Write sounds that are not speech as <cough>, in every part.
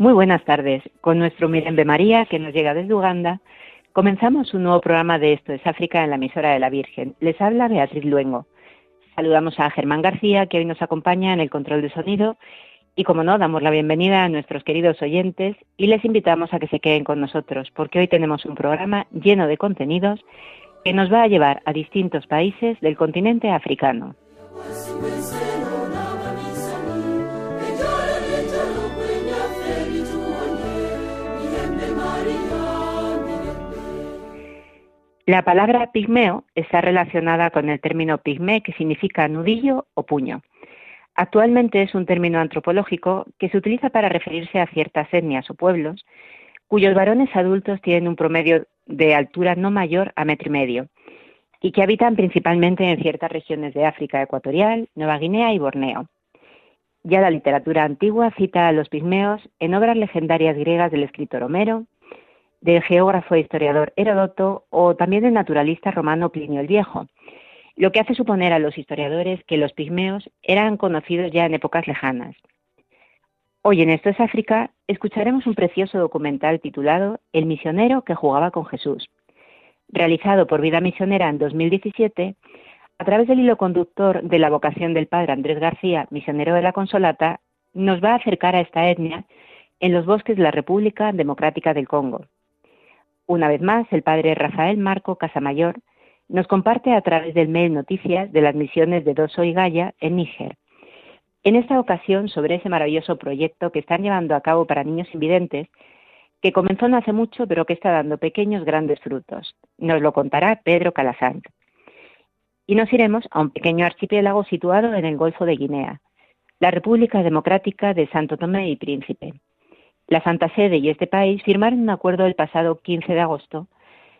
Muy buenas tardes. Con nuestro Mirembe María, que nos llega desde Uganda, comenzamos un nuevo programa de Esto es África en la emisora de la Virgen. Les habla Beatriz Luengo. Saludamos a Germán García, que hoy nos acompaña en el control de sonido. Y como no, damos la bienvenida a nuestros queridos oyentes y les invitamos a que se queden con nosotros, porque hoy tenemos un programa lleno de contenidos que nos va a llevar a distintos países del continente africano. La palabra pigmeo está relacionada con el término pigmé, que significa nudillo o puño. Actualmente es un término antropológico que se utiliza para referirse a ciertas etnias o pueblos cuyos varones adultos tienen un promedio de altura no mayor a metro y medio y que habitan principalmente en ciertas regiones de África ecuatorial, Nueva Guinea y Borneo. Ya la literatura antigua cita a los pigmeos en obras legendarias griegas del escritor Homero, del geógrafo e historiador Heródoto o también del naturalista romano Plinio el Viejo, lo que hace suponer a los historiadores que los pigmeos eran conocidos ya en épocas lejanas. Hoy en Esto es África escucharemos un precioso documental titulado El misionero que jugaba con Jesús, realizado por Vida Misionera en 2017 a través del hilo conductor de la vocación del padre Andrés García, misionero de la Consolata, nos va a acercar a esta etnia en los bosques de la República Democrática del Congo, una vez más, el padre Rafael Marco Casamayor nos comparte a través del mail noticias de las misiones de Doso y Gaya en Níger. En esta ocasión, sobre ese maravilloso proyecto que están llevando a cabo para niños invidentes, que comenzó no hace mucho, pero que está dando pequeños grandes frutos. Nos lo contará Pedro Calasant. Y nos iremos a un pequeño archipiélago situado en el Golfo de Guinea, la República Democrática de Santo Tomé y Príncipe. La Santa Sede y este país firmaron un acuerdo el pasado 15 de agosto,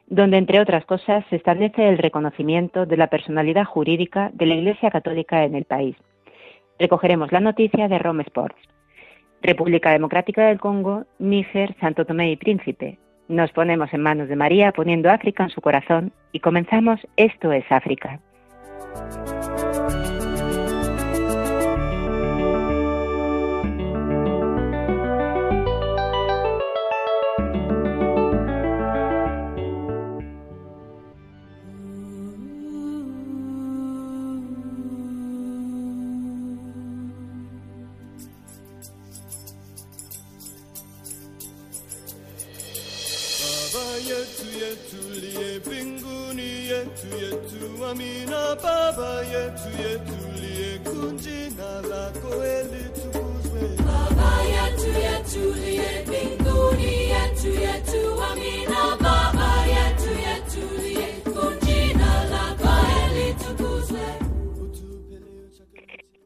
donde, entre otras cosas, se establece el reconocimiento de la personalidad jurídica de la Iglesia Católica en el país. Recogeremos la noticia de Rome Sports. República Democrática del Congo, Níger, Santo Tomé y Príncipe. Nos ponemos en manos de María poniendo África en su corazón y comenzamos Esto es África.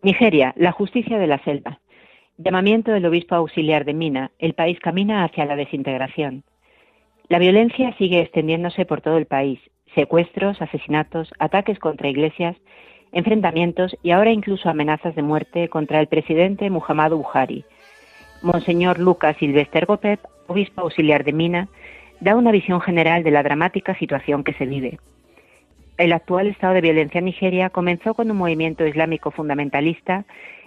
Nigeria, la justicia de la selva. Llamamiento del obispo auxiliar de Mina. El país camina hacia la desintegración. La violencia sigue extendiéndose por todo el país. Secuestros, asesinatos, ataques contra iglesias, enfrentamientos y ahora incluso amenazas de muerte contra el presidente Muhammadu Buhari. Monseñor Lucas Silvester Gopep, obispo auxiliar de Mina, da una visión general de la dramática situación que se vive. El actual estado de violencia en Nigeria comenzó con un movimiento islámico fundamentalista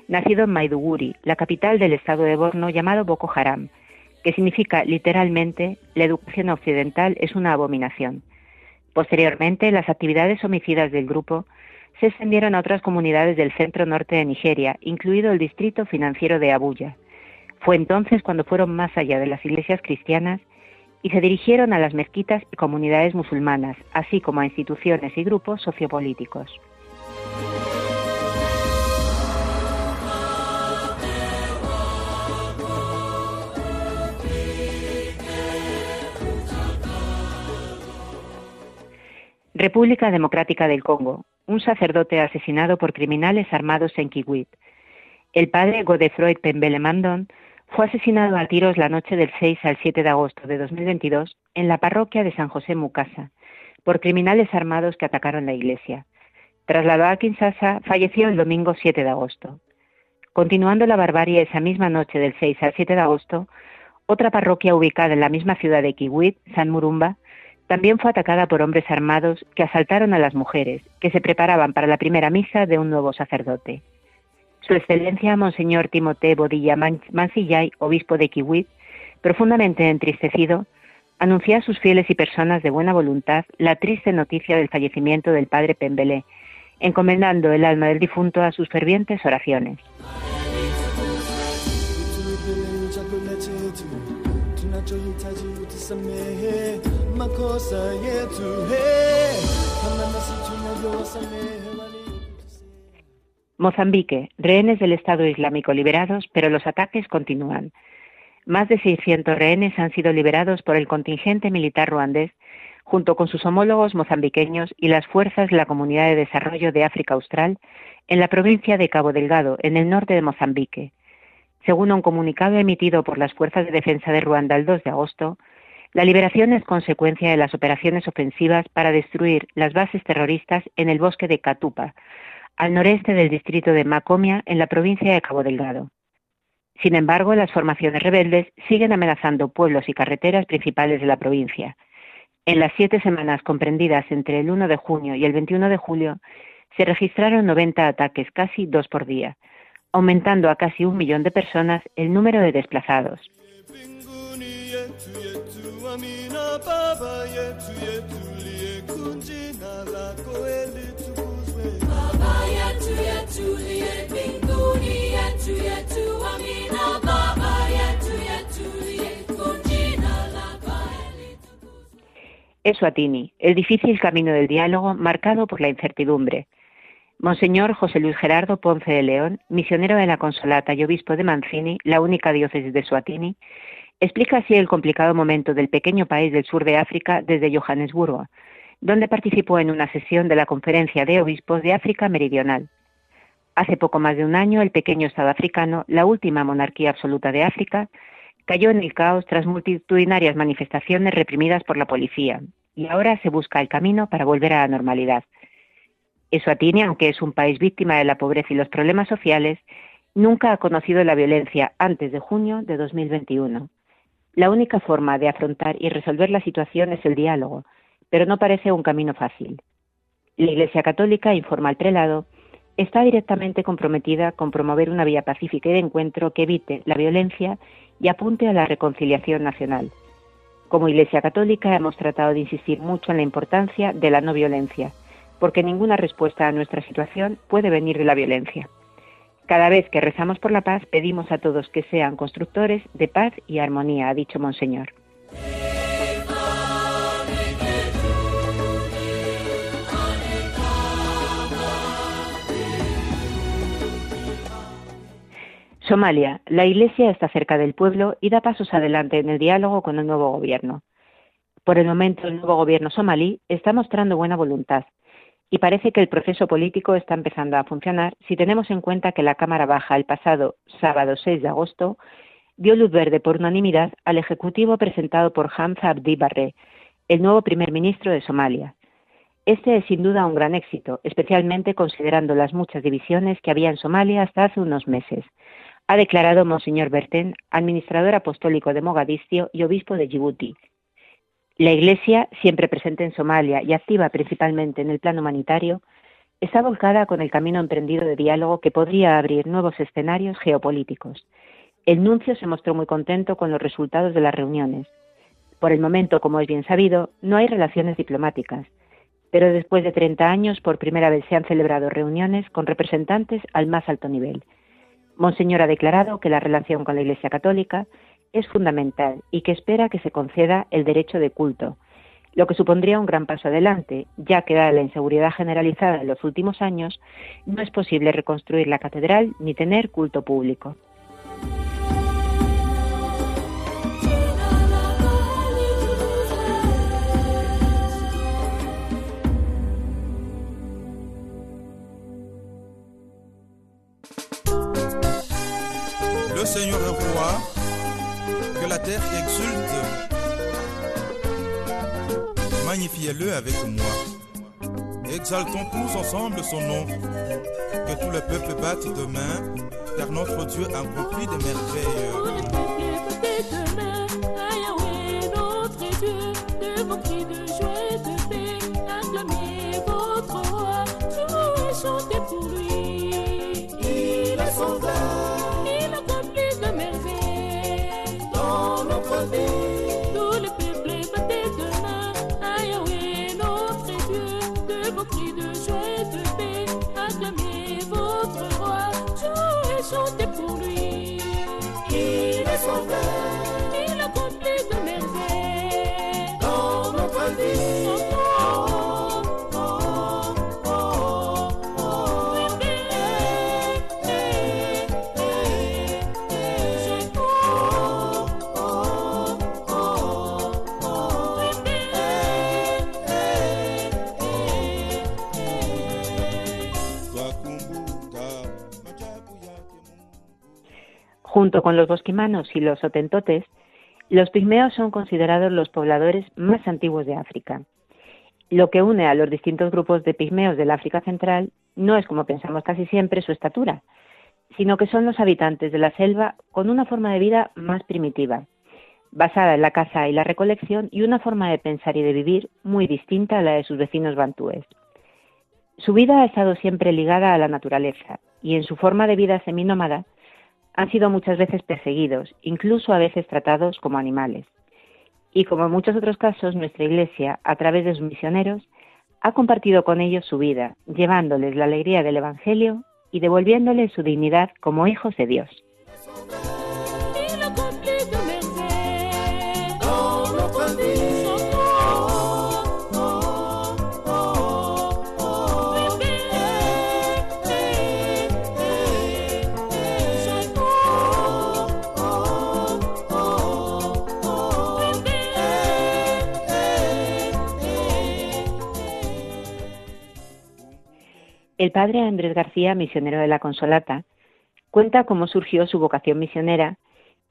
nacido en Maiduguri, la capital del estado de Borno llamado Boko Haram, que significa literalmente la educación occidental es una abominación. Posteriormente, las actividades homicidas del grupo se extendieron a otras comunidades del centro norte de Nigeria, incluido el distrito financiero de Abuya. Fue entonces cuando fueron más allá de las iglesias cristianas y se dirigieron a las mezquitas y comunidades musulmanas, así como a instituciones y grupos sociopolíticos. República Democrática del Congo. Un sacerdote asesinado por criminales armados en Kiwit. El padre Godefroy Pembele fue asesinado a tiros la noche del 6 al 7 de agosto de 2022 en la parroquia de San José Mucasa por criminales armados que atacaron la iglesia. Trasladado a Kinshasa, falleció el domingo 7 de agosto. Continuando la barbarie esa misma noche del 6 al 7 de agosto, otra parroquia ubicada en la misma ciudad de Kiwit, San Murumba, también fue atacada por hombres armados que asaltaron a las mujeres, que se preparaban para la primera misa de un nuevo sacerdote. Su Excelencia Monseñor Timote Bodilla Mansillay, obispo de Kiwit, profundamente entristecido, anunció a sus fieles y personas de buena voluntad la triste noticia del fallecimiento del padre Pembelé, encomendando el alma del difunto a sus fervientes oraciones. Mozambique, rehenes del Estado Islámico liberados, pero los ataques continúan. Más de 600 rehenes han sido liberados por el contingente militar ruandés, junto con sus homólogos mozambiqueños y las fuerzas de la Comunidad de Desarrollo de África Austral, en la provincia de Cabo Delgado, en el norte de Mozambique. Según un comunicado emitido por las Fuerzas de Defensa de Ruanda el 2 de agosto, la liberación es consecuencia de las operaciones ofensivas para destruir las bases terroristas en el bosque de Catupa, al noreste del distrito de Macomia, en la provincia de Cabo Delgado. Sin embargo, las formaciones rebeldes siguen amenazando pueblos y carreteras principales de la provincia. En las siete semanas comprendidas entre el 1 de junio y el 21 de julio, se registraron 90 ataques, casi dos por día, aumentando a casi un millón de personas el número de desplazados. Eswatini, el difícil camino del diálogo marcado por la incertidumbre. Monseñor José Luis Gerardo Ponce de León, misionero de la Consolata y obispo de Mancini, la única diócesis de Suatini, Explica así el complicado momento del pequeño país del sur de África desde Johannesburgo, donde participó en una sesión de la Conferencia de Obispos de África Meridional. Hace poco más de un año, el pequeño Estado africano, la última monarquía absoluta de África, cayó en el caos tras multitudinarias manifestaciones reprimidas por la policía, y ahora se busca el camino para volver a la normalidad. Eswatini, aunque es un país víctima de la pobreza y los problemas sociales, nunca ha conocido la violencia antes de junio de 2021. La única forma de afrontar y resolver la situación es el diálogo, pero no parece un camino fácil. La Iglesia Católica, informa al prelado, está directamente comprometida con promover una vía pacífica y de encuentro que evite la violencia y apunte a la reconciliación nacional. Como Iglesia Católica hemos tratado de insistir mucho en la importancia de la no violencia, porque ninguna respuesta a nuestra situación puede venir de la violencia. Cada vez que rezamos por la paz, pedimos a todos que sean constructores de paz y armonía, ha dicho Monseñor. Somalia. La Iglesia está cerca del pueblo y da pasos adelante en el diálogo con el nuevo gobierno. Por el momento, el nuevo gobierno somalí está mostrando buena voluntad, y parece que el proceso político está empezando a funcionar si tenemos en cuenta que la Cámara Baja el pasado sábado 6 de agosto dio luz verde por unanimidad al Ejecutivo presentado por Hamza Abdi Barre, el nuevo primer ministro de Somalia. Este es sin duda un gran éxito, especialmente considerando las muchas divisiones que había en Somalia hasta hace unos meses, ha declarado Monseñor Berten, administrador apostólico de Mogadiscio y obispo de Djibouti, la Iglesia, siempre presente en Somalia y activa principalmente en el plano humanitario, está volcada con el camino emprendido de diálogo que podría abrir nuevos escenarios geopolíticos. El nuncio se mostró muy contento con los resultados de las reuniones. Por el momento, como es bien sabido, no hay relaciones diplomáticas, pero después de 30 años por primera vez se han celebrado reuniones con representantes al más alto nivel. Monseñor ha declarado que la relación con la Iglesia Católica es fundamental y que espera que se conceda el derecho de culto, lo que supondría un gran paso adelante, ya que dada la inseguridad generalizada en los últimos años, no es posible reconstruir la catedral ni tener culto público. Seigneur roi, que la terre exulte. Magnifiez-le avec moi. Exaltons tous ensemble son nom. Que tout le peuple batte de main, car notre Dieu accomplit des merveilles. Chantez sauver. Junto con los bosquimanos y los otentotes, los pigmeos son considerados los pobladores más antiguos de África. Lo que une a los distintos grupos de pigmeos del África Central no es, como pensamos casi siempre, su estatura, sino que son los habitantes de la selva con una forma de vida más primitiva, basada en la caza y la recolección y una forma de pensar y de vivir muy distinta a la de sus vecinos bantúes. Su vida ha estado siempre ligada a la naturaleza y en su forma de vida seminómada han sido muchas veces perseguidos, incluso a veces tratados como animales. Y como en muchos otros casos, nuestra Iglesia, a través de sus misioneros, ha compartido con ellos su vida, llevándoles la alegría del Evangelio y devolviéndoles su dignidad como hijos de Dios. El padre Andrés García, misionero de la Consolata, cuenta cómo surgió su vocación misionera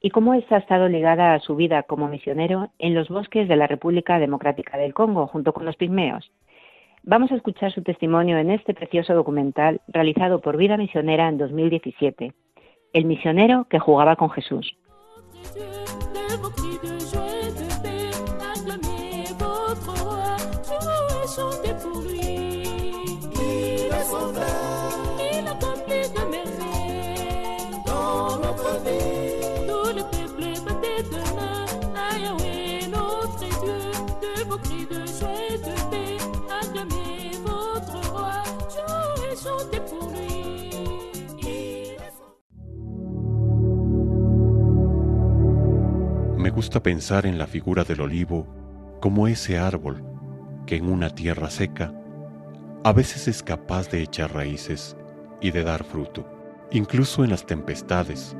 y cómo esta ha estado ligada a su vida como misionero en los bosques de la República Democrática del Congo, junto con los pigmeos. Vamos a escuchar su testimonio en este precioso documental realizado por Vida Misionera en 2017, El misionero que jugaba con Jesús. Gusta pensar en la figura del olivo como ese árbol que en una tierra seca a veces es capaz de echar raíces y de dar fruto, incluso en las tempestades,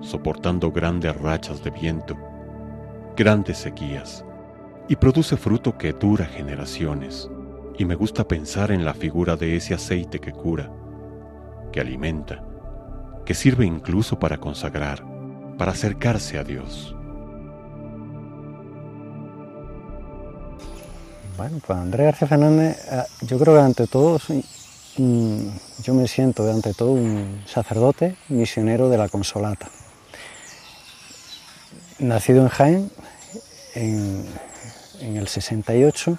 soportando grandes rachas de viento, grandes sequías, y produce fruto que dura generaciones. Y me gusta pensar en la figura de ese aceite que cura, que alimenta, que sirve incluso para consagrar, para acercarse a Dios. Bueno, pues Andrés García Fernández, eh, yo creo que ante todo, mm, yo me siento ante todo un sacerdote misionero de la Consolata. Nacido en Jaén en, en el 68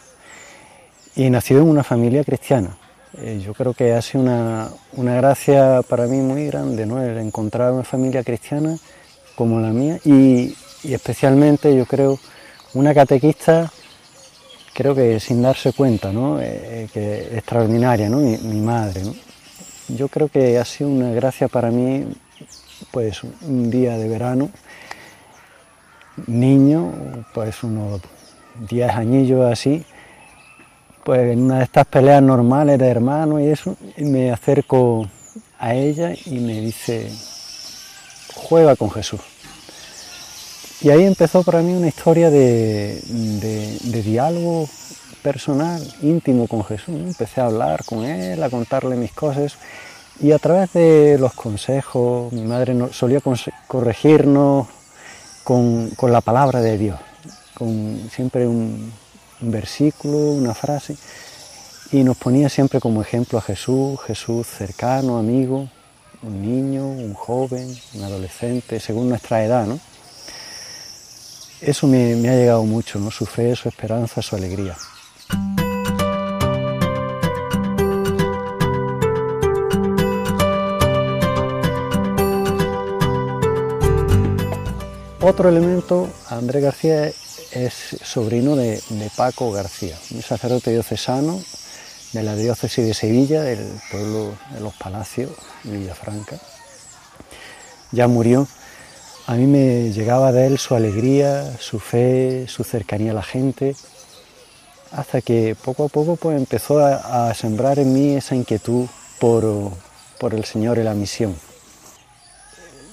y nacido en una familia cristiana. Eh, yo creo que ha sido una, una gracia para mí muy grande, ¿no? El encontrar una familia cristiana como la mía y, y especialmente, yo creo, una catequista creo que sin darse cuenta, ¿no? Eh, que extraordinaria, ¿no? Mi, madre. Yo creo que ha sido una gracia para mí, pues un día de verano, niño, pues unos 10 añillos así, pues en una de estas peleas normales de hermanos y eso, me acerco a ella y me dice, juega con Jesús. Y ahí empezó para mí una historia de, de- diálogo personal, íntimo con Jesús. Empecé a hablar con él, a contarle mis cosas. Y a través de los consejos, mi madre solía corregirnos con, con, la palabra de Dios, con siempre un, un versículo, una frase, y nos ponía siempre como ejemplo a Jesús, Jesús cercano, amigo, un niño, un joven, un adolescente, según nuestra edad, ¿no? Eso me, ha llegado mucho, ¿no? Su fe, su esperanza, su alegría. Otro elemento, Andrés García es sobrino de, de, Paco García, un sacerdote diocesano de la diócesis de Sevilla, del pueblo de los Palacios, Villafranca. Ya murió a mí me llegaba de él su alegría, su fe, su cercanía a la gente, hasta que poco a poco pues, empezó a, sembrar en mí esa inquietud por, el Señor y la misión.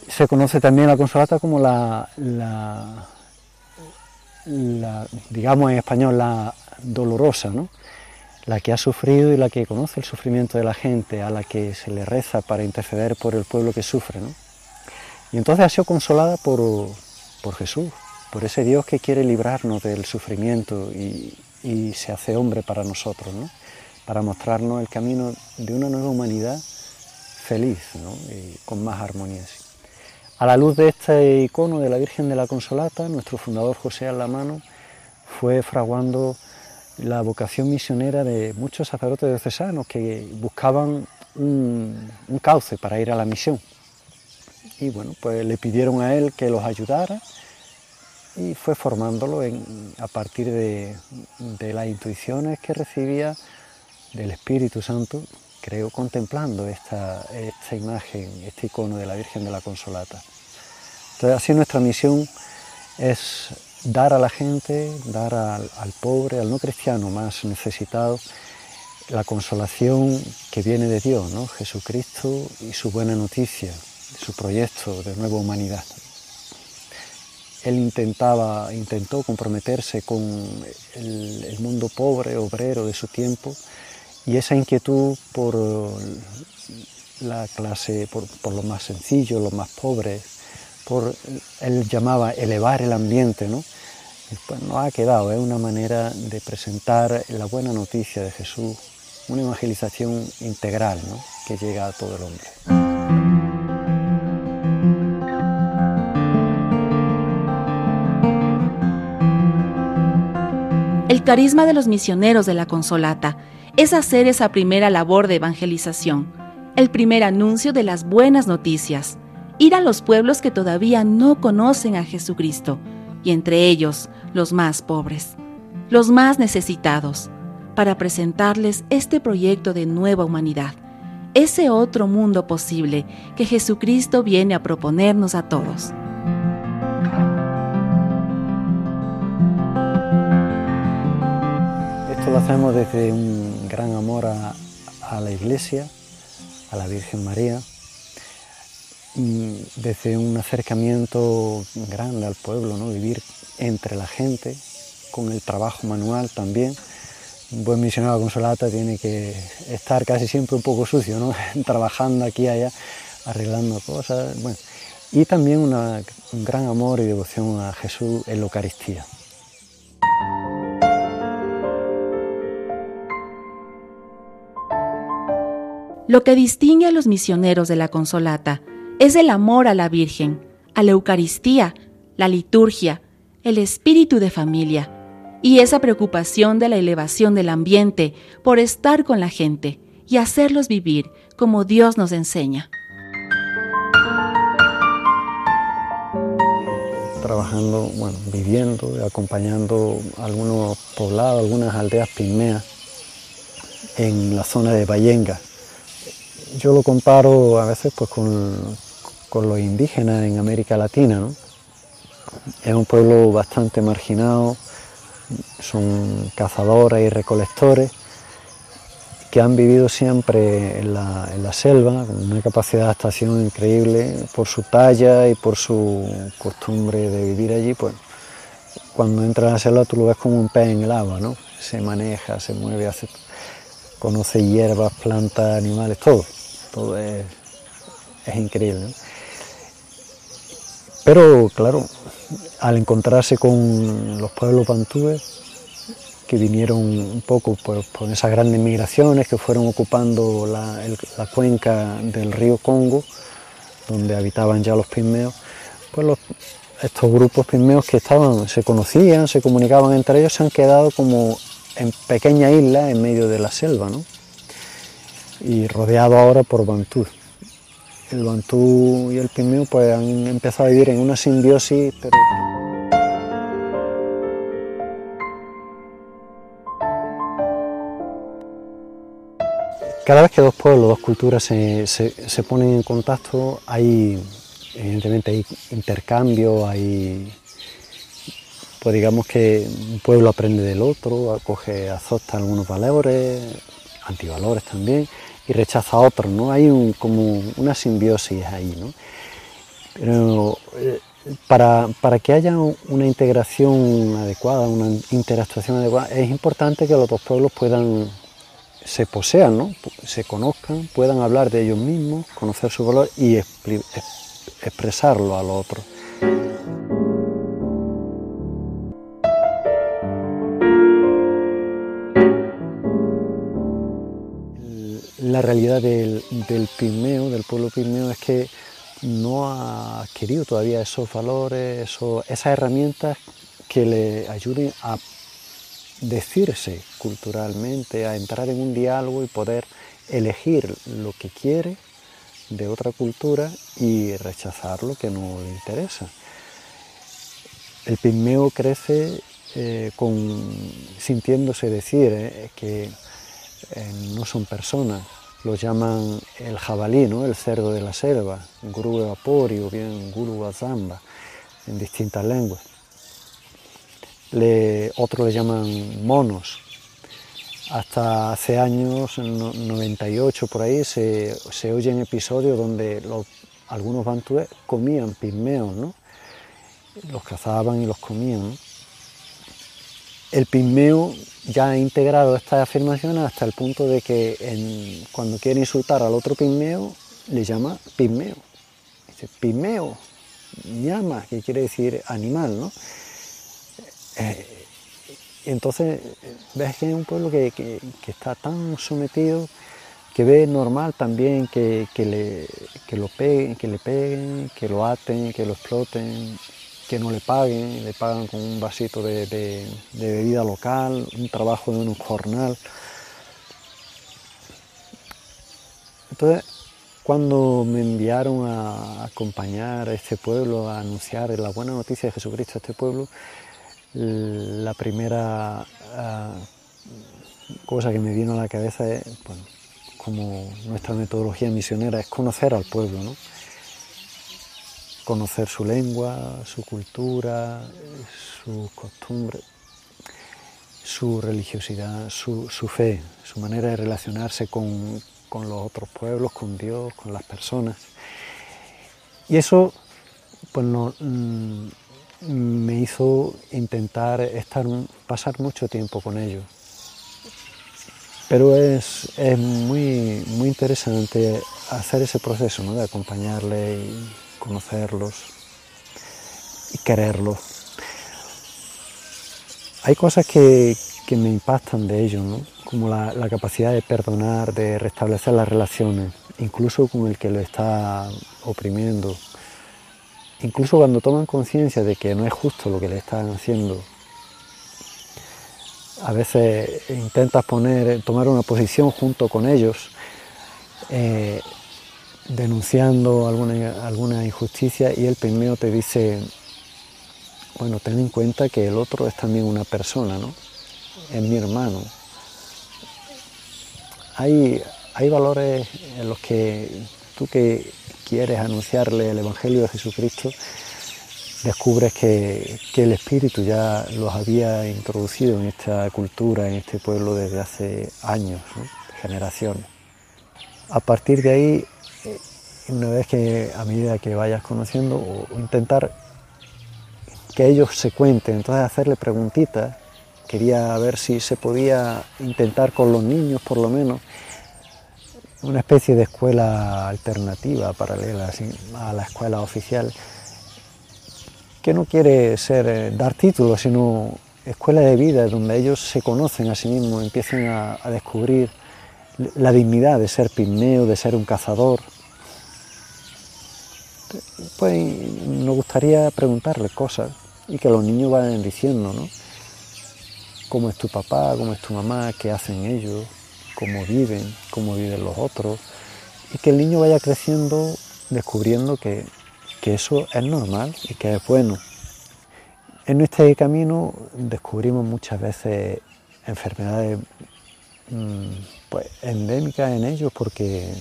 Se conoce también la consolata como la, digamos en español, la dolorosa, ¿no? la que ha sufrido y la que conoce el sufrimiento de la gente, a la que se le reza para interceder por el pueblo que sufre. ¿no? Y entonces ha sido consolada por, Jesús, por ese Dios que quiere librarnos del sufrimiento y, se hace hombre para nosotros, ¿no? para mostrarnos el camino de una nueva humanidad feliz y con más armonía. A la luz de este icono de la Virgen de la Consolata, nuestro fundador José Alamano fue fraguando la vocación misionera de muchos sacerdotes diocesanos que buscaban un cauce para ir a la misión y bueno, pues le pidieron a él que los ayudara y fue formándolo a partir de, las intuiciones que recibía del Espíritu Santo, creo, contemplando esta, imagen, este icono de la Virgen de la Consolata. Entonces así nuestra misión es dar a la gente, dar al, al pobre, al no cristiano más necesitado, la consolación que viene de Dios, ¿no? Jesucristo y su buena noticia, su proyecto de nueva humanidad. Él intentaba, intentó comprometerse con el, mundo pobre, obrero de su tiempo, y esa inquietud por la clase, por, lo más sencillo, los más pobres, por, él llamaba elevar el ambiente, ¿no? Pues no ha quedado, es una manera de presentar la buena noticia de Jesús, una evangelización integral ¿no? que llega a todo el hombre. El carisma de los misioneros de la Consolata es hacer esa primera labor de evangelización, el primer anuncio de las buenas noticias, ir a los pueblos que todavía no conocen a Jesucristo, y entre ellos los más pobres, los más necesitados, para presentarles este proyecto de nueva humanidad, ese otro mundo posible que Jesucristo viene a proponernos a todos. Lo hacemos desde un gran amor a, la Iglesia, a la Virgen María, y desde un acercamiento grande al pueblo, ¿no? vivir entre la gente, con el trabajo manual también. Un buen misionero consolata tiene que estar casi siempre un poco sucio, ¿no? <laughs> trabajando aquí y allá, arreglando cosas. Bueno. Y también un gran amor y devoción a Jesús en la Eucaristía. Lo que distingue a los misioneros de la Consolata es el amor a la Virgen, a la Eucaristía, la liturgia, el espíritu de familia y esa preocupación de la elevación del ambiente por estar con la gente y hacerlos vivir como Dios nos enseña. Trabajando, bueno, viviendo, acompañando algunos poblados, algunas aldeas pigmeas en la zona de Vallenga, yo lo comparo a veces pues, con, los indígenas en América Latina. Es un pueblo bastante marginado, son cazadores y recolectores que han vivido siempre en la, selva, con una capacidad de adaptación increíble por su talla y por su costumbre de vivir allí. Pues cuando entras a la selva tú lo ves como un pez en el agua, ¿no? Se maneja, se mueve, hace, conoce hierbas, plantas, animales, todo todo es, increíble. Pero claro, al encontrarse con los pueblos bantúes, que vinieron un poco por, por esas grandes migraciones que fueron ocupando la, cuenca del río Congo, donde habitaban ya los pigmeos, pues estos grupos pigmeos que estaban, se conocían, se comunicaban entre ellos, se han quedado como en pequeñas islas en medio de la selva, ¿no? Y rodeado ahora por bantú. El bantú y el pigmeo pues han empezado a vivir en una simbiosis, Cada vez que dos pueblos, dos culturas se, se- se ponen en contacto, hay, evidentemente, hay intercambio, hay, pues digamos que un pueblo aprende del otro, acoge, adopta algunos valores, antivalores también, y rechaza otros, ¿no? Hay un, como una simbiosis ahí, ¿no? Pero eh, para, para que haya una integración adecuada, una interactuación adecuada, es importante que los dos pueblos puedan se posean, ¿no? se conozcan, puedan hablar de ellos mismos, conocer su valor y expli- ex- expresarlo al La realidad del, del del pueblo pigmeo, es que no ha adquirido todavía esos valores, esos- esas herramientas que le ayuden a decirse culturalmente, a entrar en un diálogo y poder elegir lo que quiere de otra cultura y rechazar lo que no le interesa. El pigmeo crece eh, sintiéndose decir eh, que eh, no son personas, lo llaman el jabalí, ¿no? el cerdo de la selva, guru vapori o bien guru zamba, en distintas lenguas le, otros le llaman monos. Hasta hace años, en no- 98 por ahí, se, se oyen episodios donde algunos bantúes comían pigmeos, ¿no? Los cazaban y los comían. El pigmeo ya ha integrado estas afirmaciones hasta el punto de que cuando quiere insultar al otro pigmeo, le llama pigmeo. Dice, pigmeo, llama, que quiere decir animal, ¿no? Eh, entonces ves que es un pueblo que, que- que está tan sometido que ve normal también que, que le, que lo peguen, que le peguen, que lo aten, que lo exploten, que no le paguen, le pagan con un vasito de, bebida local, un trabajo de un jornal. Entonces, cuando me enviaron a acompañar a este pueblo, a anunciar la buena noticia de Jesucristo a este pueblo, la primera ah, cosa que me vino a la cabeza es, bueno, como nuestra metodología misionera, es conocer al pueblo, ¿no? Conocer su lengua, su cultura, sus costumbres, su religiosidad, su, fe, su manera de relacionarse con, con los otros pueblos, con Dios, con las personas. Y eso pues mm, me hizo intentar estar, pasar mucho tiempo con ellos. Pero es, es muy, muy interesante hacer ese proceso, ¿no? de acompañarles y conocerlos y quererlos. Hay cosas que, que me impactan de ellos, como la, la capacidad de perdonar, de restablecer las relaciones, incluso con el que lo está oprimiendo, incluso cuando toman conciencia de que no es justo lo que le están haciendo. A veces intentas poner, tomar una posición junto con ellos, eh, denunciando alguna, alguna injusticia y el primero te dice, bueno, ten en cuenta que el otro es también una persona, ¿no? Es mi hermano. Hay, hay valores en los que tú que quieres anunciarle el Evangelio de Jesucristo, descubres que, que, el Espíritu ya los había introducido en esta cultura, en este pueblo desde hace años, generaciones. A partir de ahí, una vez que a medida que vayas conociendo, o, intentar que ellos se cuenten, entonces hacerle preguntitas, quería ver si se podía intentar con los niños por lo menos una especie de escuela alternativa, paralela a la escuela oficial, que no quiere ser eh, dar títulos, sino escuela de vida, donde ellos se conocen a sí mismos, empiezan a, a descubrir la dignidad de ser pigmeo, de ser un cazador. Pues nos gustaría preguntarles cosas y que los niños vayan diciendo, ¿no? ¿Cómo es tu papá? ¿Cómo es tu mamá? ¿Qué hacen ellos? ¿Cómo viven? ¿Cómo viven los otros? Y que el niño vaya creciendo descubriendo que, que eso es normal y que es bueno. En este camino descubrimos muchas veces enfermedades mm, pues, endémicas en ellos porque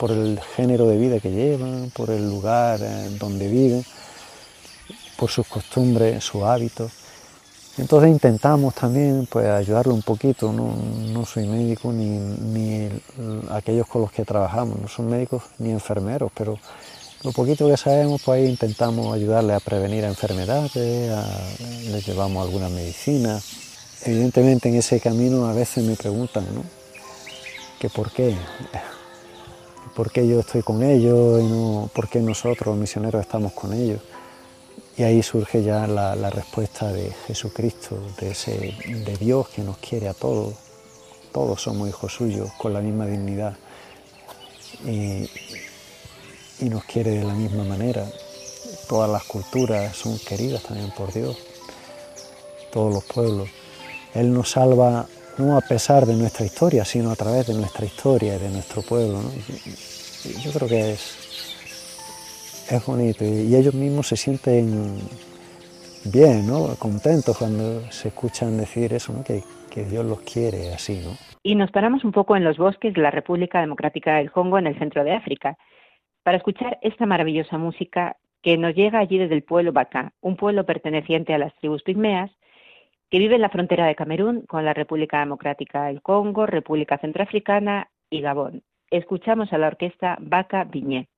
por el género de vida que llevan, por el lugar donde viven, por sus costumbres, sus hábitos. Entonces intentamos también pues, ayudarlo un poquito, no, soy médico ni, ni aquellos con los que trabajamos, no son médicos ni enfermeros, pero lo poquito que sabemos, pues ahí intentamos ayudarle a prevenir enfermedades, les llevamos alguna medicina. Evidentemente en ese camino a veces me preguntan, ¿no? Que por qué, por qué yo estoy con ellos y no, por qué nosotros misioneros estamos con ellos. Y ahí surge ya la, respuesta de Jesucristo, de, ese, de Dios que nos quiere a todos. Todos somos hijos suyos con la misma dignidad. Y, y nos quiere de la misma manera. Todas las culturas son queridas también por Dios, todos los pueblos. Él nos salva no a pesar de nuestra historia, sino a través de nuestra historia y de nuestro pueblo. Yo creo que es, es bonito y ellos mismos se sienten bien, ¿no? contentos cuando se escuchan decir eso, que, que Dios los quiere así. Y nos paramos un poco en los bosques de la República Democrática del Congo, en el centro de África para escuchar esta maravillosa música que nos llega allí desde el pueblo Bacá, un pueblo perteneciente a las tribus pigmeas que vive en la frontera de Camerún con la República Democrática del Congo, República Centroafricana y Gabón. Escuchamos a la orquesta Baca Viñé.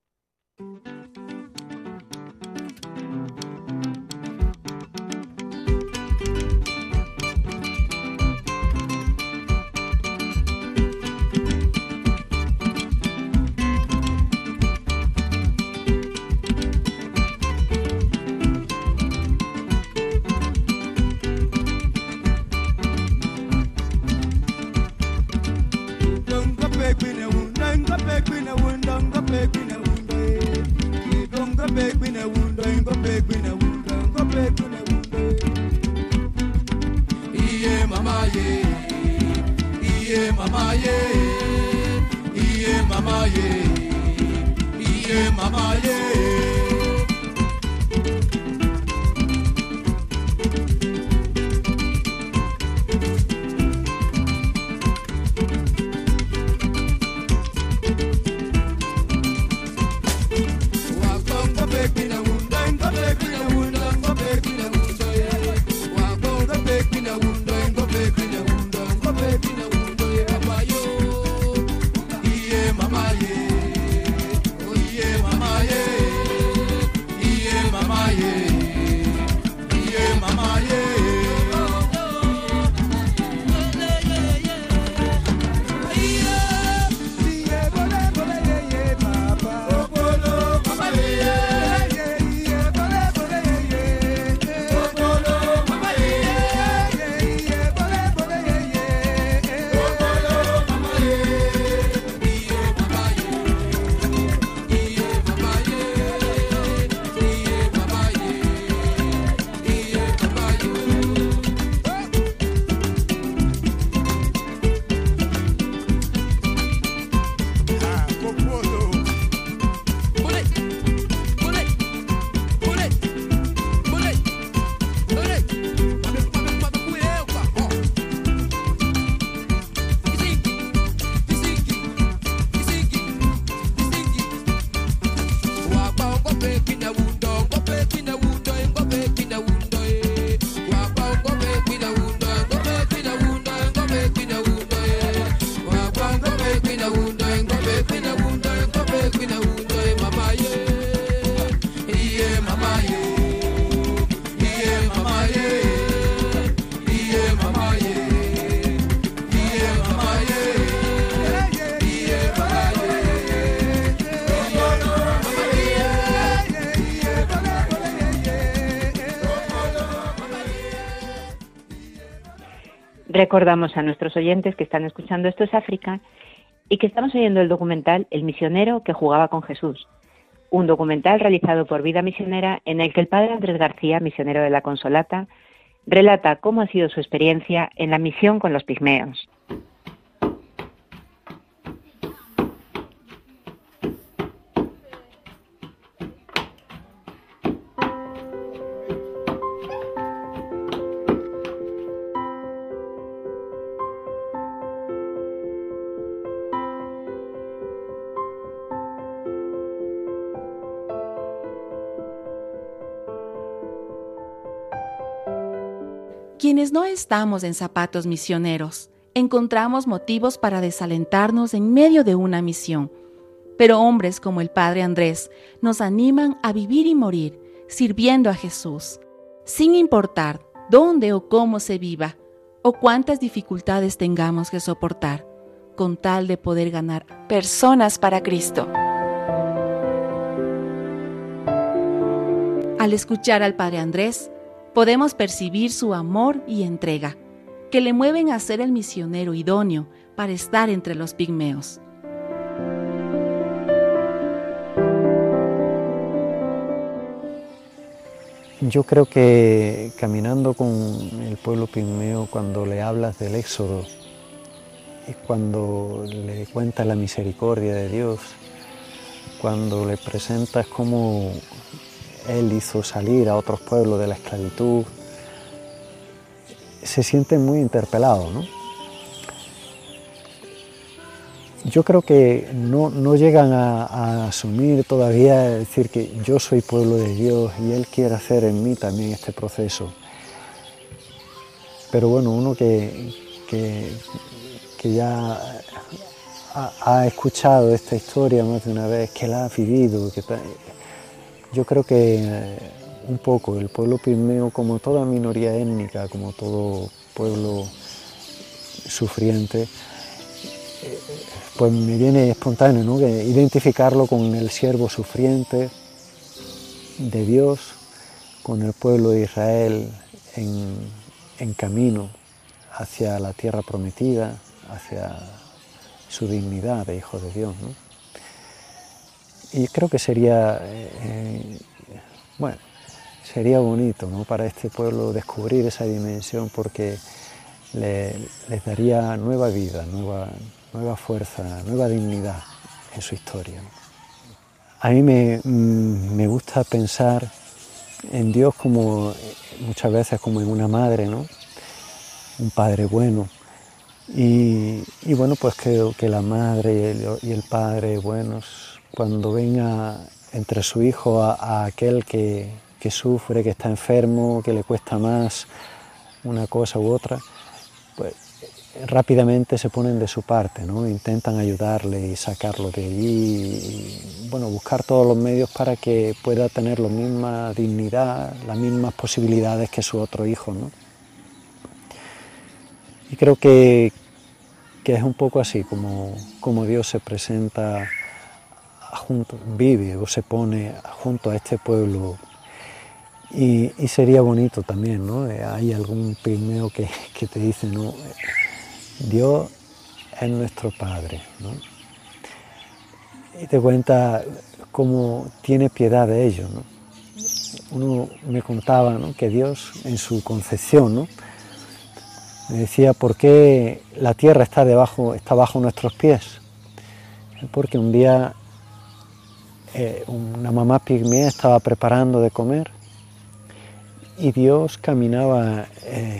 i am a man ye iye mama ye Recordamos a nuestros oyentes que están escuchando Esto es África y que estamos oyendo el documental El misionero que jugaba con Jesús, un documental realizado por Vida Misionera en el que el padre Andrés García, misionero de la Consolata, relata cómo ha sido su experiencia en la misión con los pigmeos. Estamos en zapatos misioneros, encontramos motivos para desalentarnos en medio de una misión. Pero hombres como el Padre Andrés nos animan a vivir y morir sirviendo a Jesús, sin importar dónde o cómo se viva o cuántas dificultades tengamos que soportar, con tal de poder ganar personas para Cristo. Al escuchar al Padre Andrés, podemos percibir su amor y entrega, que le mueven a ser el misionero idóneo para estar entre los pigmeos. Yo creo que caminando con el pueblo pigmeo, cuando le hablas del éxodo cuando le cuentas la misericordia de Dios, cuando le presentas cómo él hizo salir a otros pueblos de la esclavitud, se sienten muy interpelados. ¿no? Yo creo que no, llegan a, asumir todavía, decir que yo soy pueblo de Dios y Él quiere hacer en mí también este proceso. Pero bueno, uno que, que, ya ha, ha, escuchado esta historia más de una vez, que la ha vivido, que yo creo que eh, un poco el pueblo pigmeo, como toda minoría étnica, como todo pueblo sufriente, eh, pues me viene espontáneo ¿no? identificarlo con el siervo sufriente de Dios, con el pueblo de Israel en, camino hacia la tierra prometida, hacia su dignidad de hijo de Dios. Y creo que sería, eh, bueno, sería bonito ¿no? para este pueblo descubrir esa dimensión porque le, les daría nueva vida, nueva, fuerza, nueva dignidad en su historia. A mí me, mm, me, gusta pensar en Dios como muchas veces como en una madre, ¿no? un padre bueno. Y, y bueno, pues creo que la madre y el, y el padre buenos cuando venga entre su hijo a, aquel que, sufre, que está enfermo, que le cuesta más una cosa u otra, pues rápidamente se ponen de su parte, ¿no? intentan ayudarle y sacarlo de allí, bueno, buscar todos los medios para que pueda tener la misma dignidad, las mismas posibilidades que su otro hijo. ¿no? Y creo que, que es un poco así como, como Dios se presenta junto, vive o se pone junto a este pueblo y, sería bonito también, ¿no? Eh, hay algún pigmeo que, te dice, ¿no? Dios es nuestro Padre. Y te cuenta cómo tiene piedad de ellos, ¿no? Uno me contaba ¿no? que Dios en su concepción, ¿no? me decía por qué la tierra está debajo, está bajo nuestros pies. Porque un día eh, una mamá pigmea estaba preparando de comer y Dios caminaba eh,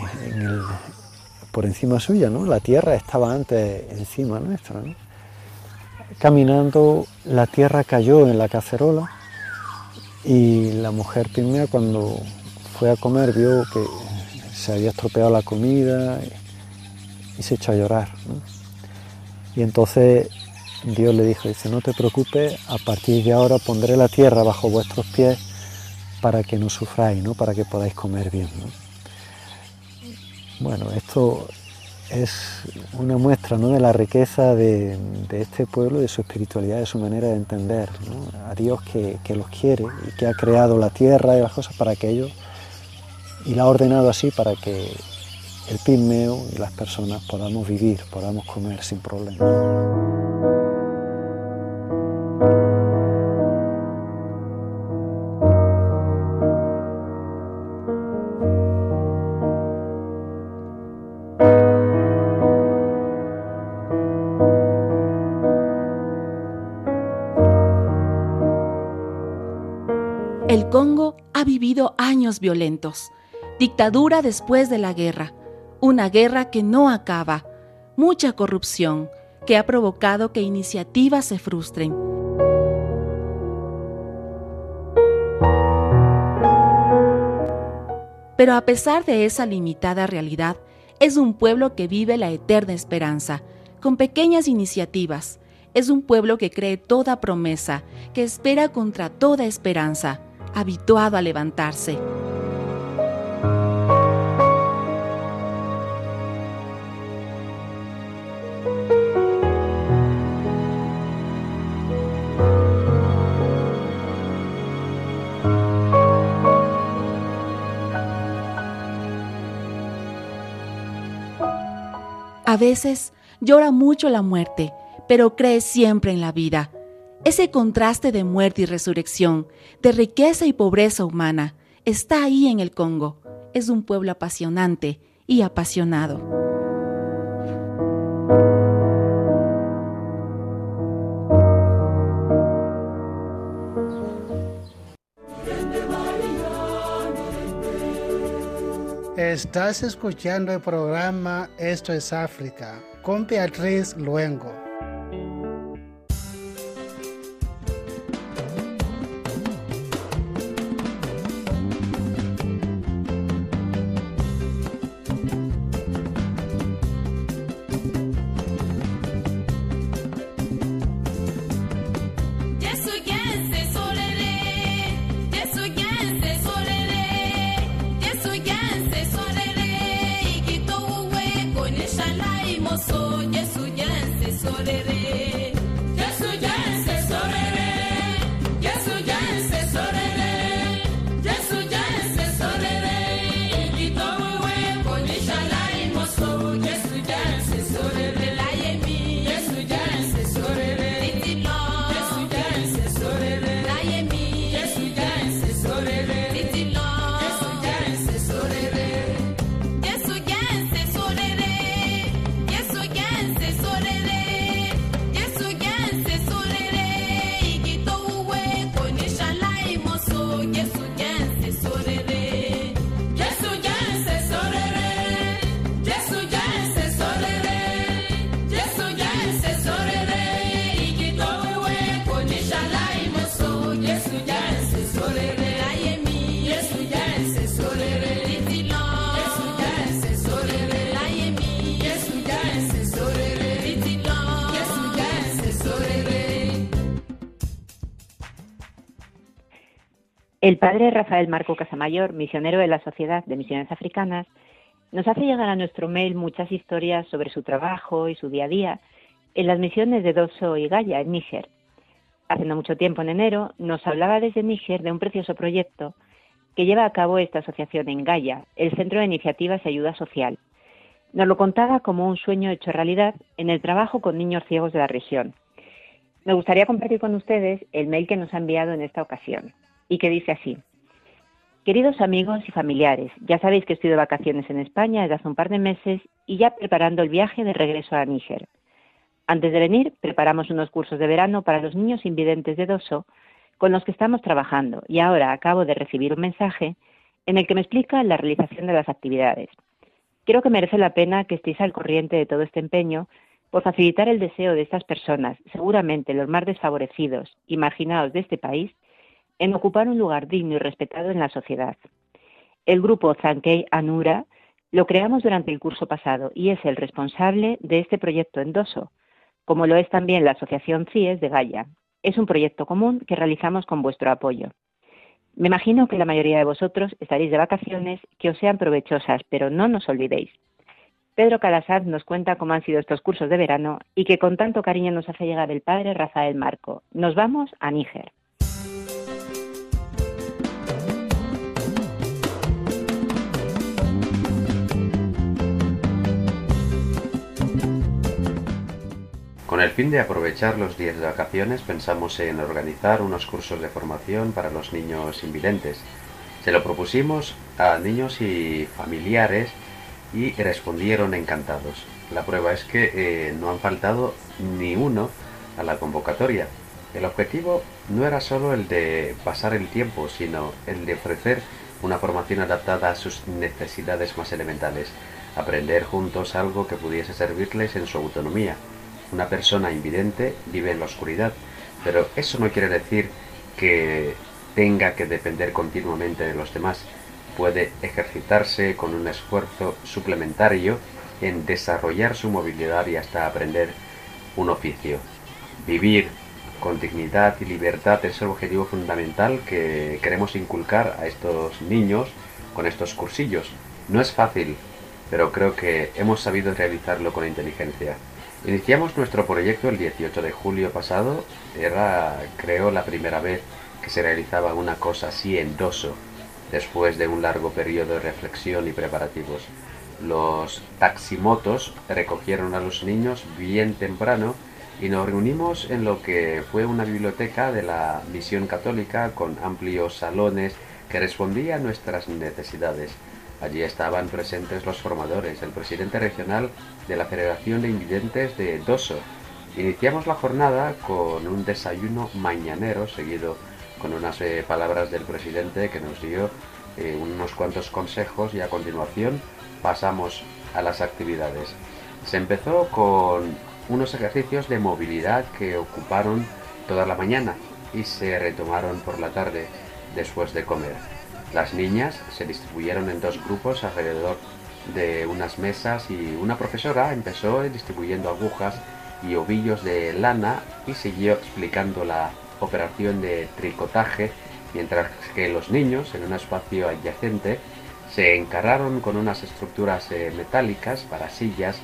por encima suya, ¿no? La tierra estaba antes encima nuestra, Caminando, la tierra cayó en la cacerola y la mujer pigmea cuando fue a comer vio que se había estropeado la comida y se echó a llorar. Y entonces Dios le dijo, dice, no te preocupes, a partir de ahora pondré la tierra bajo vuestros pies para que no sufráis, ¿no? para que podáis comer bien. Bueno, esto es una muestra ¿no? de la riqueza de, este pueblo, de su espiritualidad, de su manera de entender a Dios que, que, los quiere y que ha creado la tierra y las cosas para que ellos, y la ha ordenado así para que el pigmeo y las personas podamos vivir, podamos comer sin problemas. Violentos, dictadura después de la guerra, una guerra que no acaba, mucha corrupción que ha provocado que iniciativas se frustren. Pero a pesar de esa limitada realidad, es un pueblo que vive la eterna esperanza, con pequeñas iniciativas. Es un pueblo que cree toda promesa, que espera contra toda esperanza, habituado a levantarse. A veces llora mucho la muerte, pero cree siempre en la vida. Ese contraste de muerte y resurrección, de riqueza y pobreza humana, está ahí en el Congo. Es un pueblo apasionante y apasionado. Estás escuchando el programa Esto es África con Beatriz Luengo. El padre Rafael Marco Casamayor, misionero de la Sociedad de Misiones Africanas, nos hace llegar a nuestro mail muchas historias sobre su trabajo y su día a día en las misiones de Doso y Gaya, en Níger. Hace no mucho tiempo, en enero, nos hablaba desde Níger de un precioso proyecto que lleva a cabo esta asociación en Gaya, el Centro de Iniciativas y Ayuda Social. Nos lo contaba como un sueño hecho realidad en el trabajo con niños ciegos de la región. Me gustaría compartir con ustedes el mail que nos ha enviado en esta ocasión y que dice así. Queridos amigos y familiares, ya sabéis que estoy de vacaciones en España desde hace un par de meses y ya preparando el viaje de regreso a Níger. Antes de venir, preparamos unos cursos de verano para los niños invidentes de Doso con los que estamos trabajando y ahora acabo de recibir un mensaje en el que me explica la realización de las actividades. Creo que merece la pena que estéis al corriente de todo este empeño por facilitar el deseo de estas personas, seguramente los más desfavorecidos y marginados de este país, en ocupar un lugar digno y respetado en la sociedad. El grupo Zankei Anura lo creamos durante el curso pasado y es el responsable de este proyecto endoso, como lo es también la Asociación CIES de Gaia. Es un proyecto común que realizamos con vuestro apoyo. Me imagino que la mayoría de vosotros estaréis de vacaciones que os sean provechosas, pero no nos olvidéis. Pedro Calasaz nos cuenta cómo han sido estos cursos de verano y que con tanto cariño nos hace llegar el padre Rafael Marco. Nos vamos a Níger. Con el fin de aprovechar los días de vacaciones pensamos en organizar unos cursos de formación para los niños invidentes. Se lo propusimos a niños y familiares y respondieron encantados. La prueba es que eh, no han faltado ni uno a la convocatoria. El objetivo no era solo el de pasar el tiempo, sino el de ofrecer una formación adaptada a sus necesidades más elementales, aprender juntos algo que pudiese servirles en su autonomía. Una persona invidente vive en la oscuridad, pero eso no quiere decir que tenga que depender continuamente de los demás. Puede ejercitarse con un esfuerzo suplementario en desarrollar su movilidad y hasta aprender un oficio. Vivir con dignidad y libertad es el objetivo fundamental que queremos inculcar a estos niños con estos cursillos. No es fácil, pero creo que hemos sabido realizarlo con inteligencia. Iniciamos nuestro proyecto el 18 de julio pasado, era creo la primera vez que se realizaba una cosa así en Doso, después de un largo periodo de reflexión y preparativos. Los taximotos recogieron a los niños bien temprano y nos reunimos en lo que fue una biblioteca de la Misión Católica con amplios salones que respondían a nuestras necesidades. Allí estaban presentes los formadores, el presidente regional de la Federación de Invidentes de Doso. Iniciamos la jornada con un desayuno mañanero seguido con unas eh, palabras del presidente que nos dio eh, unos cuantos consejos y a continuación pasamos a las actividades. Se empezó con unos ejercicios de movilidad que ocuparon toda la mañana y se retomaron por la tarde después de comer. Las niñas se distribuyeron en dos grupos alrededor de unas mesas y una profesora empezó distribuyendo agujas y ovillos de lana y siguió explicando la operación de tricotaje mientras que los niños en un espacio adyacente se encararon con unas estructuras eh, metálicas para sillas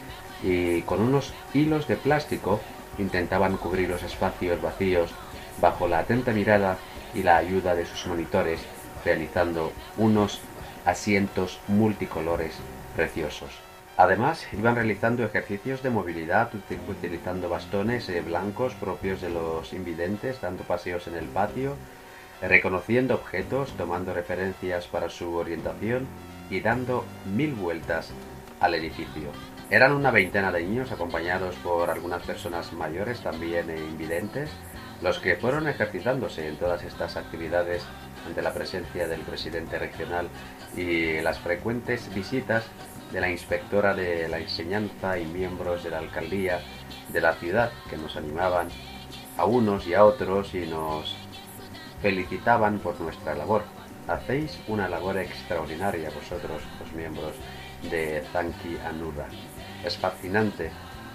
y con unos hilos de plástico intentaban cubrir los espacios vacíos bajo la atenta mirada y la ayuda de sus monitores, realizando unos asientos multicolores preciosos. Además, iban realizando ejercicios de movilidad utilizando bastones eh, blancos propios de los invidentes, dando paseos en el patio, reconociendo objetos, tomando referencias para su orientación y dando mil vueltas al edificio. Eran una veintena de niños acompañados por algunas personas mayores, también invidentes, los que fueron ejercitándose en todas estas actividades ante la presencia del presidente regional y las frecuentes visitas de la inspectora de la enseñanza y miembros de la alcaldía de la ciudad que nos animaban a unos y a otros y nos felicitaban por nuestra labor. Hacéis una labor extraordinaria vosotros, los miembros de Zanki Anurra. Es fascinante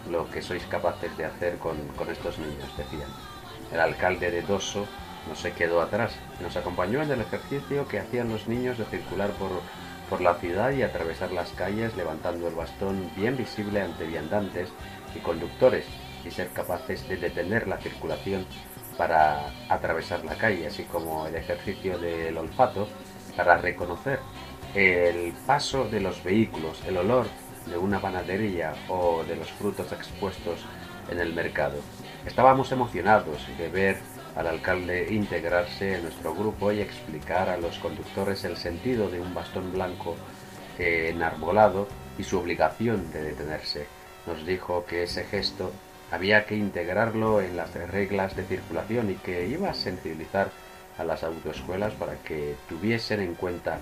lo que sois capaces de hacer con, estos niños, decían. El alcalde de Doso no se quedó atrás, nos acompañó en el ejercicio que hacían los niños de circular por, por la ciudad y atravesar las calles levantando el bastón bien visible ante viandantes y conductores y ser capaces de detener la circulación para atravesar la calle, así como el ejercicio del olfato para reconocer el paso de los vehículos, el olor de una panadería o de los frutos expuestos en el mercado. Estábamos emocionados de ver al alcalde integrarse en nuestro grupo y explicar a los conductores el sentido de un bastón blanco enarbolado y su obligación de detenerse. Nos dijo que ese gesto había que integrarlo en las reglas de circulación y que iba a sensibilizar a las autoescuelas para que tuviesen en cuenta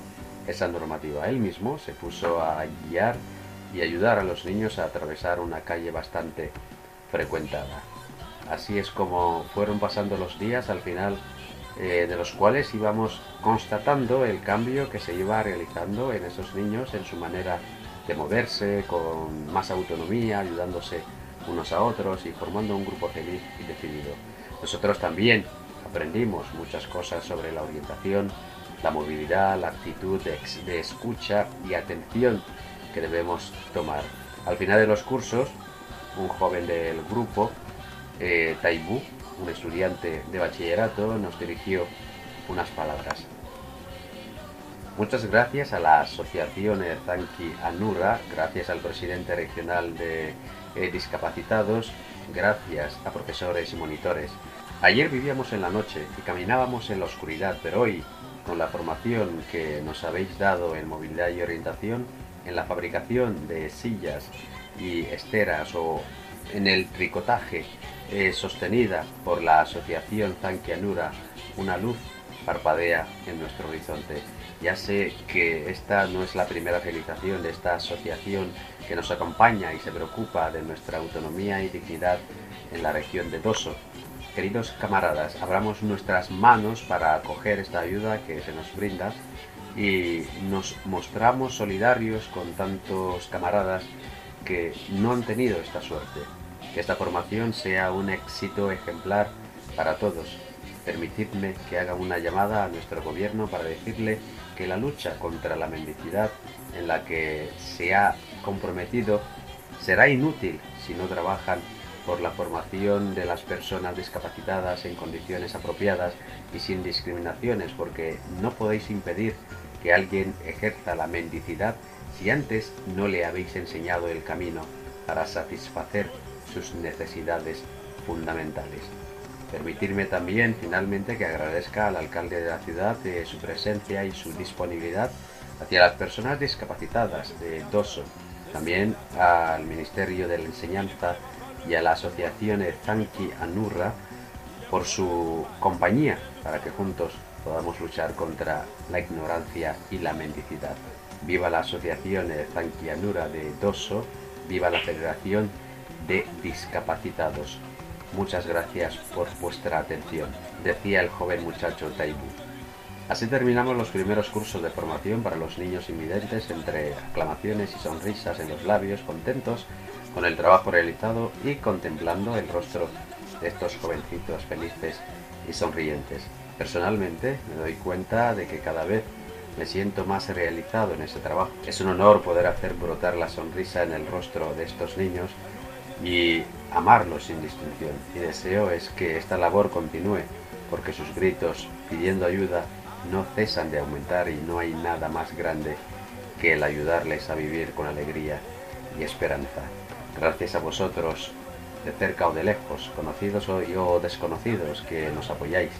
esa normativa. Él mismo se puso a guiar y ayudar a los niños a atravesar una calle bastante frecuentada. Así es como fueron pasando los días al final eh, de los cuales íbamos constatando el cambio que se iba realizando en esos niños, en su manera de moverse, con más autonomía, ayudándose unos a otros y formando un grupo feliz y decidido. Nosotros también aprendimos muchas cosas sobre la orientación, la movilidad, la actitud de escucha y atención que debemos tomar. Al final de los cursos, un joven del grupo, eh, un estudiante de bachillerato, nos dirigió unas palabras. Muchas gracias a la asociación Zanki Anura, gracias al presidente regional de eh, discapacitados gracias a profesores y monitores. Ayer vivíamos en la noche y caminábamos en la oscuridad, pero hoy, con la formación que nos habéis dado en movilidad y orientación, en la fabricación de sillas y esteras o en el tricotaje eh, sostenida por la asociación Zanquianura, una luz parpadea en nuestro horizonte. Ya sé que esta no es la primera realización de esta asociación que nos acompaña y se preocupa de nuestra autonomía y dignidad en la región de Doso. Queridos camaradas, abramos nuestras manos para acoger esta ayuda que se nos brinda y nos mostramos solidarios con tantos camaradas que no han tenido esta suerte. Que esta formación sea un éxito ejemplar para todos. Permitidme que haga una llamada a nuestro gobierno para decirle que la lucha contra la mendicidad en la que se ha comprometido será inútil si no trabajan por la formación de las personas discapacitadas en condiciones apropiadas y sin discriminaciones, porque no podéis impedir que alguien ejerza la mendicidad si antes no le habéis enseñado el camino para satisfacer sus necesidades fundamentales. Permitirme también finalmente que agradezca al alcalde de la ciudad de su presencia y su disponibilidad hacia las personas discapacitadas de Doso, también al Ministerio de la Enseñanza y a la Asociación Zanki Anurra por su compañía para que juntos podamos luchar contra la ignorancia y la mendicidad. Viva la Asociación Zanki Anura de Doso, viva la Federación de Discapacitados. Muchas gracias por vuestra atención, decía el joven muchacho Taibu. Así terminamos los primeros cursos de formación para los niños invidentes entre aclamaciones y sonrisas en los labios, contentos con el trabajo realizado y contemplando el rostro de estos jovencitos felices y sonrientes. Personalmente me doy cuenta de que cada vez me siento más realizado en ese trabajo. Es un honor poder hacer brotar la sonrisa en el rostro de estos niños y amarlos sin distinción. Mi deseo es que esta labor continúe, porque sus gritos pidiendo ayuda no cesan de aumentar y no hay nada más grande que el ayudarles a vivir con alegría y esperanza. Gracias a vosotros, de cerca o de lejos, conocidos o desconocidos, que nos apoyáis.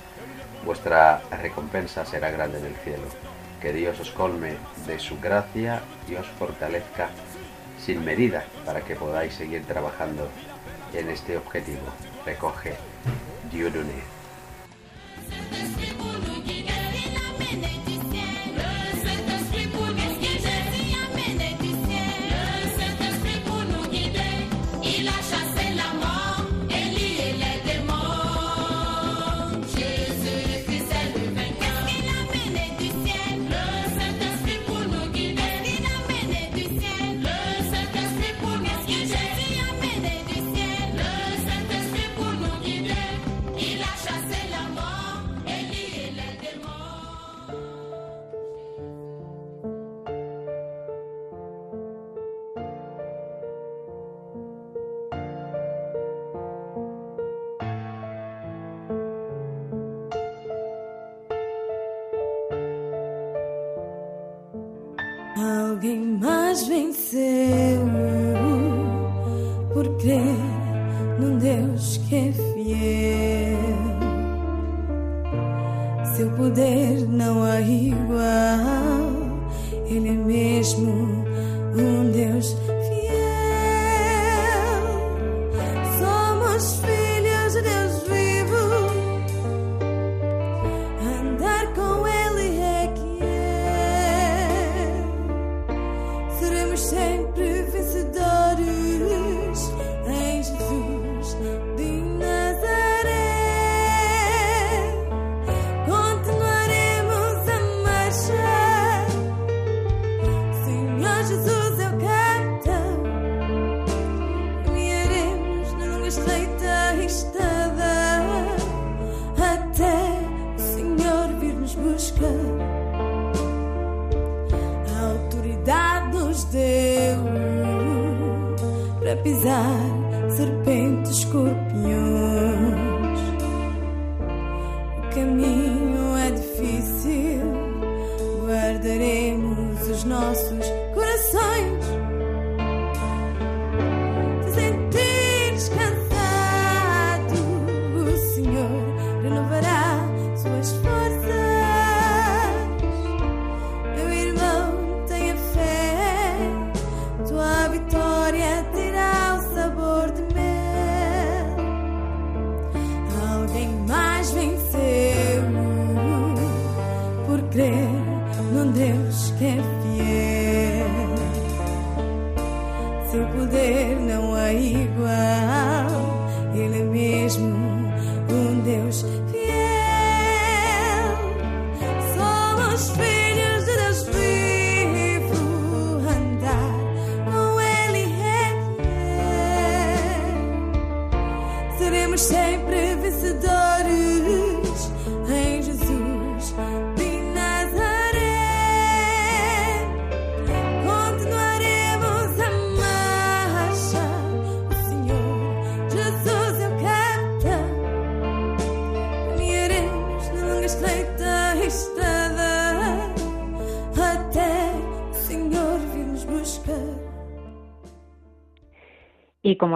Vuestra recompensa será grande en el cielo. Que Dios os colme de su gracia y os fortalezca sin medida para que podáis seguir trabajando en este objetivo. Recoge Dieudonné. Pisar serpentes, escorpiões.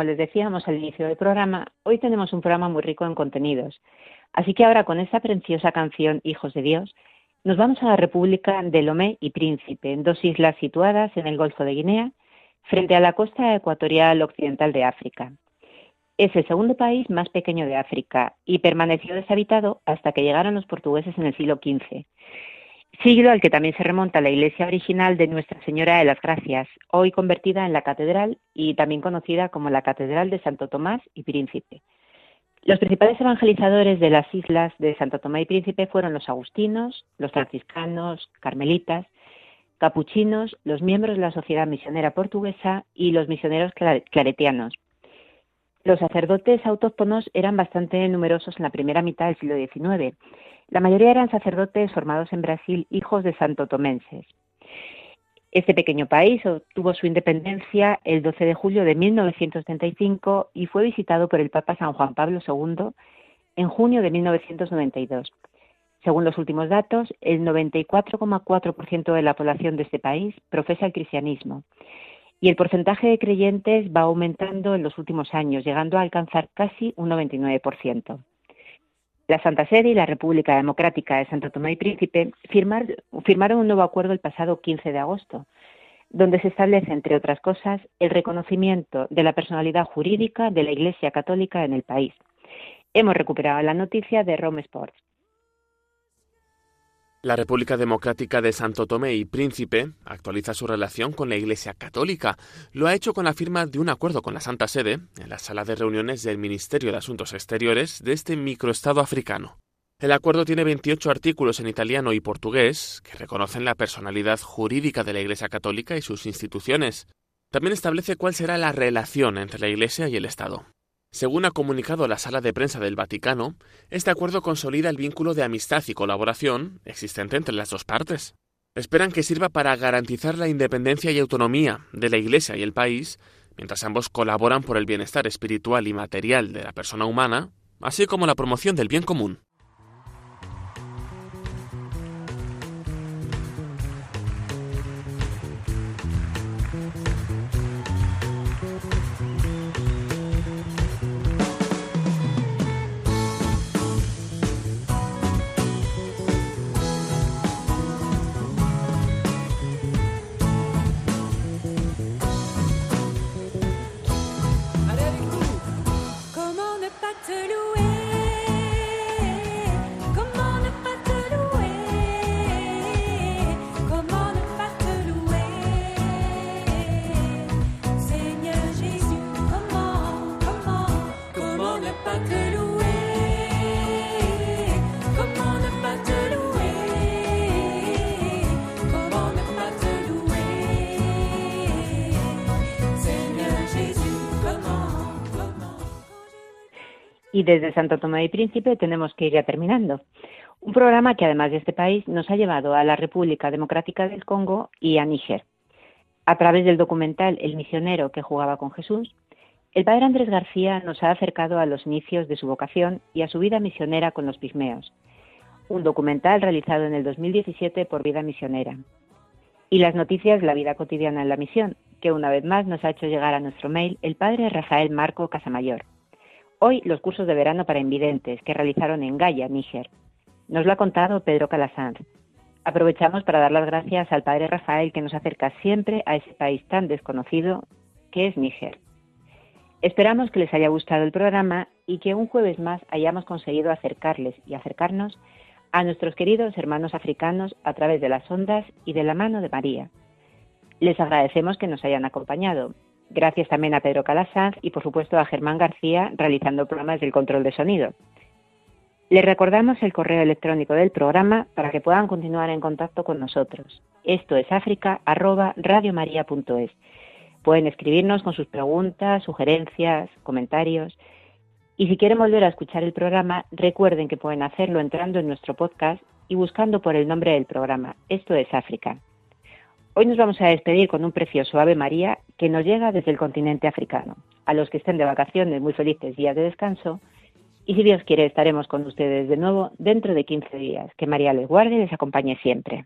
Les decíamos al inicio del programa, hoy tenemos un programa muy rico en contenidos. Así que ahora con esta preciosa canción Hijos de Dios, nos vamos a la República de Lomé y Príncipe, dos islas situadas en el Golfo de Guinea, frente a la costa ecuatorial occidental de África. Es el segundo país más pequeño de África y permaneció deshabitado hasta que llegaron los portugueses en el siglo XV siglo al que también se remonta la iglesia original de Nuestra Señora de las Gracias, hoy convertida en la catedral y también conocida como la Catedral de Santo Tomás y Príncipe. Los principales evangelizadores de las islas de Santo Tomás y Príncipe fueron los agustinos, los franciscanos, carmelitas, capuchinos, los miembros de la Sociedad Misionera Portuguesa y los misioneros clar- claretianos. Los sacerdotes autóctonos eran bastante numerosos en la primera mitad del siglo XIX. La mayoría eran sacerdotes formados en Brasil, hijos de santotomenses. Este pequeño país obtuvo su independencia el 12 de julio de 1935 y fue visitado por el Papa San Juan Pablo II en junio de 1992. Según los últimos datos, el 94,4% de la población de este país profesa el cristianismo y el porcentaje de creyentes va aumentando en los últimos años, llegando a alcanzar casi un 99%. La Santa Sede y la República Democrática de Santo Tomé y Príncipe firmar- firmaron un nuevo acuerdo el pasado 15 de agosto, donde se establece, entre otras cosas, el reconocimiento de la personalidad jurídica de la Iglesia Católica en el país. Hemos recuperado la noticia de Rome Sports. La República Democrática de Santo Tomé y Príncipe actualiza su relación con la Iglesia Católica. Lo ha hecho con la firma de un acuerdo con la Santa Sede en la sala de reuniones del Ministerio de Asuntos Exteriores de este microestado africano. El acuerdo tiene 28 artículos en italiano y portugués que reconocen la personalidad jurídica de la Iglesia Católica y sus instituciones. También establece cuál será la relación entre la Iglesia y el Estado. Según ha comunicado la Sala de Prensa del Vaticano, este acuerdo consolida el vínculo de amistad y colaboración existente entre las dos partes. Esperan que sirva para garantizar la independencia y autonomía de la Iglesia y el país, mientras ambos colaboran por el bienestar espiritual y material de la persona humana, así como la promoción del bien común. Selou Y desde Santo Tomé y Príncipe tenemos que ir ya terminando. Un programa que además de este país nos ha llevado a la República Democrática del Congo y a Níger. A través del documental El misionero que jugaba con Jesús, el padre Andrés García nos ha acercado a los inicios de su vocación y a su vida misionera con los pigmeos. Un documental realizado en el 2017 por Vida Misionera. Y las noticias la vida cotidiana en la misión, que una vez más nos ha hecho llegar a nuestro mail el padre Rafael Marco Casamayor. Hoy los cursos de verano para invidentes que realizaron en Gaya, Níger. Nos lo ha contado Pedro Calasanz. Aprovechamos para dar las gracias al padre Rafael que nos acerca siempre a ese país tan desconocido que es Níger. Esperamos que les haya gustado el programa y que un jueves más hayamos conseguido acercarles y acercarnos a nuestros queridos hermanos africanos a través de las ondas y de la mano de María. Les agradecemos que nos hayan acompañado. Gracias también a Pedro Calasanz y por supuesto a Germán García realizando programas del control de sonido. Les recordamos el correo electrónico del programa para que puedan continuar en contacto con nosotros. Esto es africa@radiomaria.es. Pueden escribirnos con sus preguntas, sugerencias, comentarios. Y si quieren volver a escuchar el programa, recuerden que pueden hacerlo entrando en nuestro podcast y buscando por el nombre del programa. Esto es África. Hoy nos vamos a despedir con un precioso Ave María que nos llega desde el continente africano. A los que estén de vacaciones, muy felices días de descanso. Y si Dios quiere, estaremos con ustedes de nuevo dentro de 15 días. Que María les guarde y les acompañe siempre.